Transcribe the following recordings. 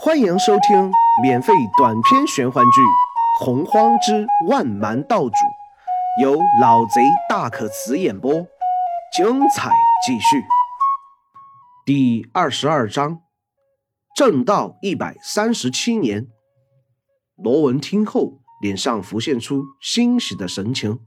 欢迎收听免费短篇玄幻剧《洪荒之万蛮道主》，由老贼大可辞演播，精彩继续。第二十二章，正道一百三十七年。罗文听后，脸上浮现出欣喜的神情，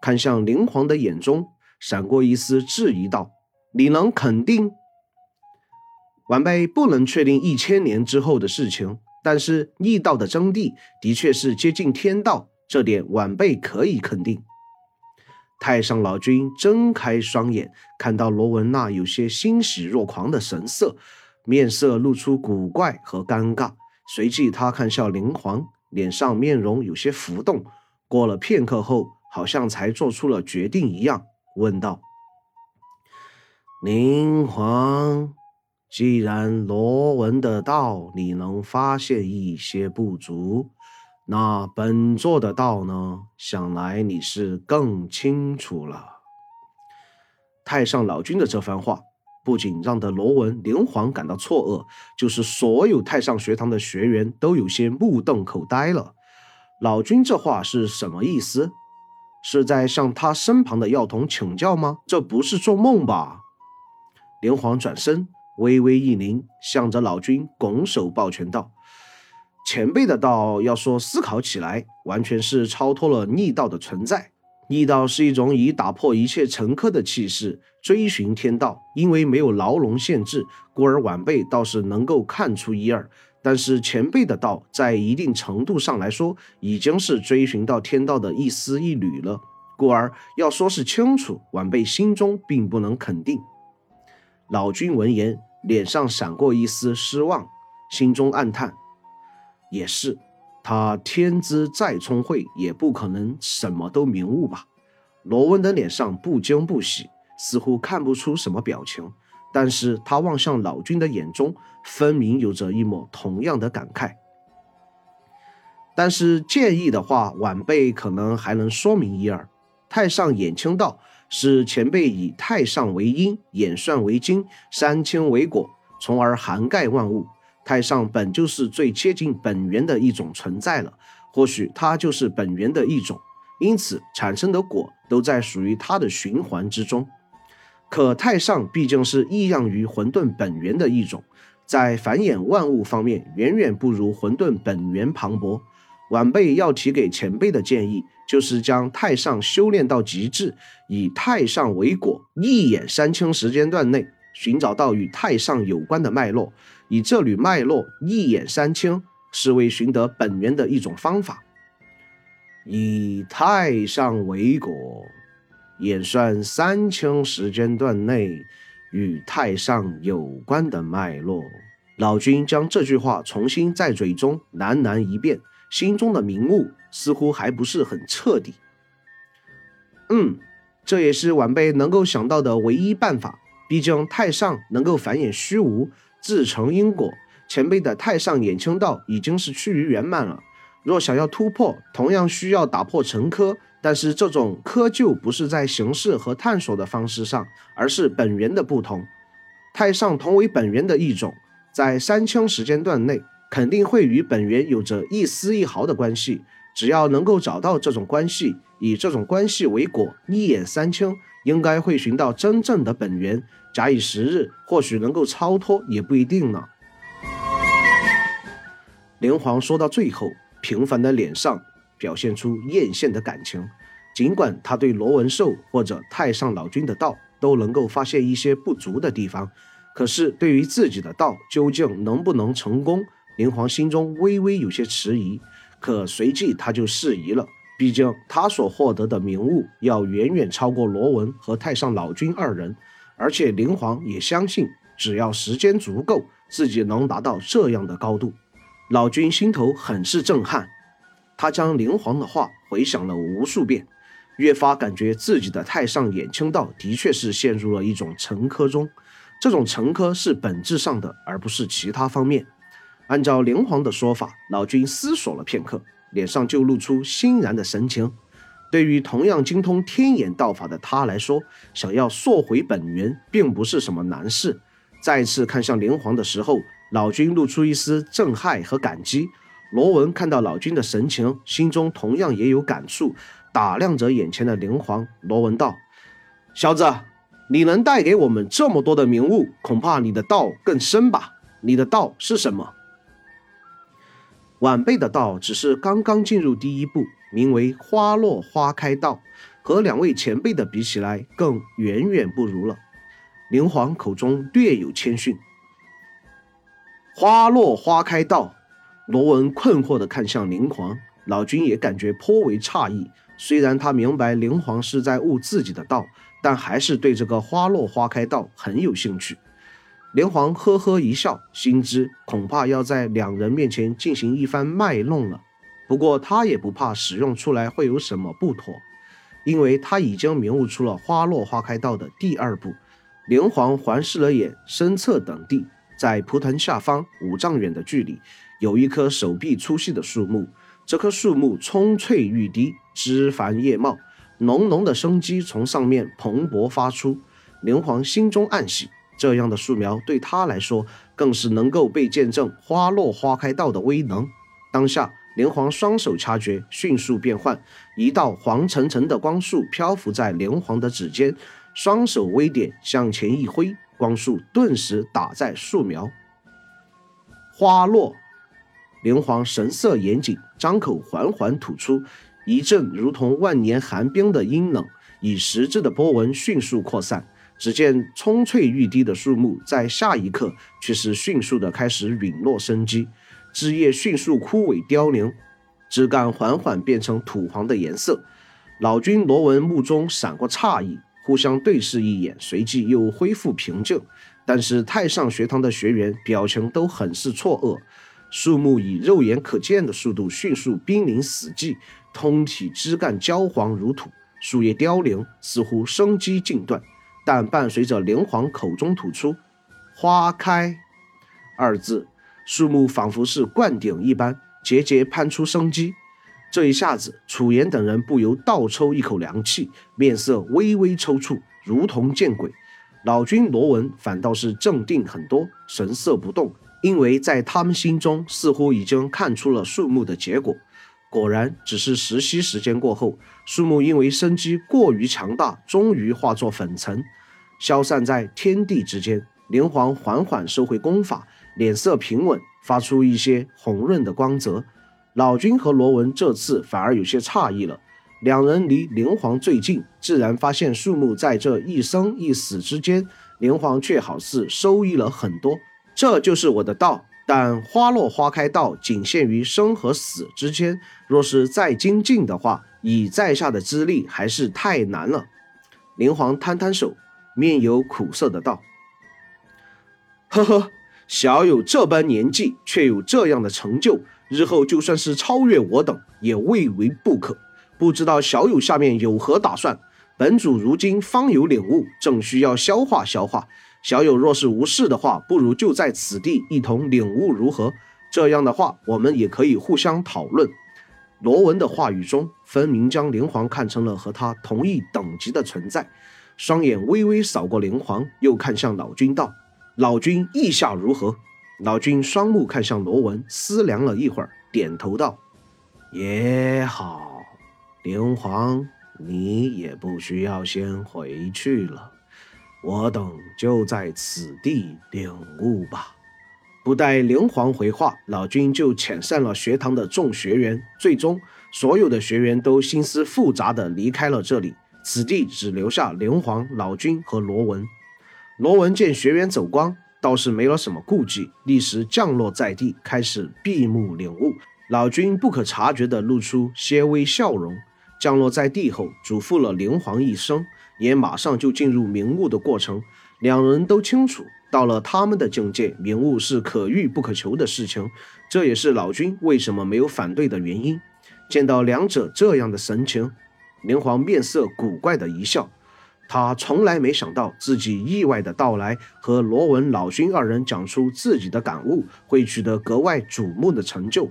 看向灵皇的眼中闪过一丝质疑，道：“你能肯定？”晚辈不能确定一千年之后的事情，但是逆道的真谛的确是接近天道，这点晚辈可以肯定。太上老君睁开双眼，看到罗文娜有些欣喜若狂的神色，面色露出古怪和尴尬。随即他看向灵皇，脸上面容有些浮动。过了片刻后，好像才做出了决定一样，问道：“灵皇。”既然罗文的道你能发现一些不足，那本座的道呢？想来你是更清楚了。太上老君的这番话，不仅让得罗文、灵皇感到错愕，就是所有太上学堂的学员都有些目瞪口呆了。老君这话是什么意思？是在向他身旁的药童请教吗？这不是做梦吧？灵皇转身。微微一凝，向着老君拱手抱拳道：“前辈的道，要说思考起来，完全是超脱了逆道的存在。逆道是一种以打破一切沉疴的气势，追寻天道。因为没有牢笼限制，故而晚辈倒是能够看出一二。但是前辈的道，在一定程度上来说，已经是追寻到天道的一丝一缕了。故而要说是清楚，晚辈心中并不能肯定。”老君闻言。脸上闪过一丝失望，心中暗叹：“也是，他天资再聪慧，也不可能什么都明悟吧？”罗文的脸上不惊不喜，似乎看不出什么表情，但是他望向老君的眼中，分明有着一抹同样的感慨。但是建议的话，晚辈可能还能说明一二。太上眼青道。是前辈以太上为因，演算为经，三千为果，从而涵盖万物。太上本就是最接近本源的一种存在了，或许它就是本源的一种，因此产生的果都在属于它的循环之中。可太上毕竟是异样于混沌本源的一种，在繁衍万物方面远远不如混沌本源磅礴。晚辈要提给前辈的建议，就是将太上修炼到极致，以太上为果，一眼三清时间段内寻找到与太上有关的脉络，以这缕脉络一眼三清，是为寻得本源的一种方法。以太上为果，演算三清时间段内与太上有关的脉络。老君将这句话重新在嘴中喃喃一遍。心中的明悟似乎还不是很彻底。嗯，这也是晚辈能够想到的唯一办法。毕竟太上能够繁衍虚无，自成因果。前辈的太上眼清道已经是趋于圆满了。若想要突破，同样需要打破成疴。但是这种疴就不是在形式和探索的方式上，而是本源的不同。太上同为本源的一种，在三清时间段内。肯定会与本源有着一丝一毫的关系。只要能够找到这种关系，以这种关系为果，一眼三清，应该会寻到真正的本源。假以时日，或许能够超脱，也不一定呢。连皇说到最后，平凡的脸上表现出艳羡的感情。尽管他对罗文寿或者太上老君的道都能够发现一些不足的地方，可是对于自己的道究竟能不能成功？灵皇心中微微有些迟疑，可随即他就释疑了。毕竟他所获得的名物要远远超过罗文和太上老君二人，而且灵皇也相信，只要时间足够，自己能达到这样的高度。老君心头很是震撼，他将灵皇的话回想了无数遍，越发感觉自己的太上衍清道的确是陷入了一种沉疴中。这种沉疴是本质上的，而不是其他方面。按照灵皇的说法，老君思索了片刻，脸上就露出欣然的神情。对于同样精通天眼道法的他来说，想要溯回本源并不是什么难事。再次看向灵皇的时候，老君露出一丝震撼和感激。罗文看到老君的神情，心中同样也有感触，打量着眼前的灵皇。罗文道：“小子，你能带给我们这么多的名物，恐怕你的道更深吧？你的道是什么？”晚辈的道只是刚刚进入第一步，名为“花落花开道”，和两位前辈的比起来，更远远不如了。灵皇口中略有谦逊。花落花开道。罗文困惑地看向灵皇，老君也感觉颇为诧异。虽然他明白灵皇是在悟自己的道，但还是对这个花落花开道很有兴趣。连环呵呵一笑，心知恐怕要在两人面前进行一番卖弄了。不过他也不怕使用出来会有什么不妥，因为他已经明悟出了花落花开道的第二步。连环环视了眼身侧等地，在蒲藤下方五丈远的距离。有一棵手臂粗细的树木，这棵树木葱翠欲滴，枝繁叶茂，浓浓的生机从上面蓬勃发出。连环心中暗喜，这样的树苗对他来说，更是能够被见证花落花开道的威能。当下，灵皇双手掐诀，迅速变换，一道黄澄澄的光束漂浮在灵皇的指尖，双手微点，向前一挥，光束顿时打在树苗，花落。灵皇神色严谨，张口缓缓吐出一阵如同万年寒冰的阴冷，以实质的波纹迅速扩散。只见葱翠欲滴的树木，在下一刻却是迅速的开始陨落生机，枝叶迅速枯萎凋零，枝干缓缓变成土黄的颜色。老君罗文目中闪过诧异，互相对视一眼，随即又恢复平静。但是太上学堂的学员表情都很是错愕。树木以肉眼可见的速度迅速濒临死寂，通体枝干焦黄如土，树叶凋零，似乎生机尽断。但伴随着灵皇口中吐出“花开”二字，树木仿佛是灌顶一般，节节攀出生机。这一下子，楚言等人不由倒抽一口凉气，面色微微抽搐，如同见鬼。老君罗文反倒是镇定很多，神色不动。因为在他们心中，似乎已经看出了树木的结果。果然，只是时息时间过后，树木因为生机过于强大，终于化作粉尘，消散在天地之间。灵皇缓缓收回功法，脸色平稳，发出一些红润的光泽。老君和罗文这次反而有些诧异了。两人离灵皇最近，自然发现树木在这一生一死之间，灵皇却好似收益了很多。这就是我的道，但花落花开道仅限于生和死之间。若是再精进的话，以在下的资历还是太难了。灵皇摊摊手，面有苦涩的道：“呵呵，小友这般年纪，却有这样的成就，日后就算是超越我等，也未为不可。不知道小友下面有何打算？本主如今方有领悟，正需要消化消化。”小友若是无事的话，不如就在此地一同领悟如何？这样的话，我们也可以互相讨论。罗文的话语中，分明将灵皇看成了和他同一等级的存在。双眼微微扫过灵皇，又看向老君道：“老君意下如何？”老君双目看向罗文，思量了一会儿，点头道：“也好，灵皇，你也不需要先回去了。”我等就在此地领悟吧。不待灵皇回话，老君就遣散了学堂的众学员。最终，所有的学员都心思复杂地离开了这里。此地只留下灵皇、老君和罗文。罗文见学员走光，倒是没了什么顾忌，立时降落在地，开始闭目领悟。老君不可察觉地露出些微笑容，降落在地后，嘱咐了灵皇一声。也马上就进入明悟的过程，两人都清楚，到了他们的境界，明悟是可遇不可求的事情。这也是老君为什么没有反对的原因。见到两者这样的神情，灵皇面色古怪的一笑。他从来没想到自己意外的到来和罗文、老君二人讲出自己的感悟，会取得格外瞩目的成就。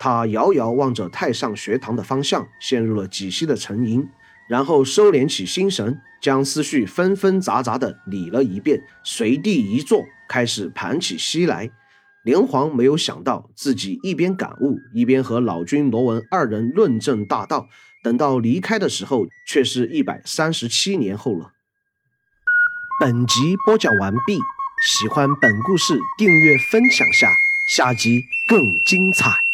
他遥遥望着太上学堂的方向，陷入了几息的沉吟。然后收敛起心神，将思绪纷纷杂杂的理了一遍，随地一坐，开始盘起息来。连环没有想到，自己一边感悟，一边和老君罗文二人论证大道。等到离开的时候，却是一百三十七年后了。本集播讲完毕，喜欢本故事，订阅分享下，下集更精彩。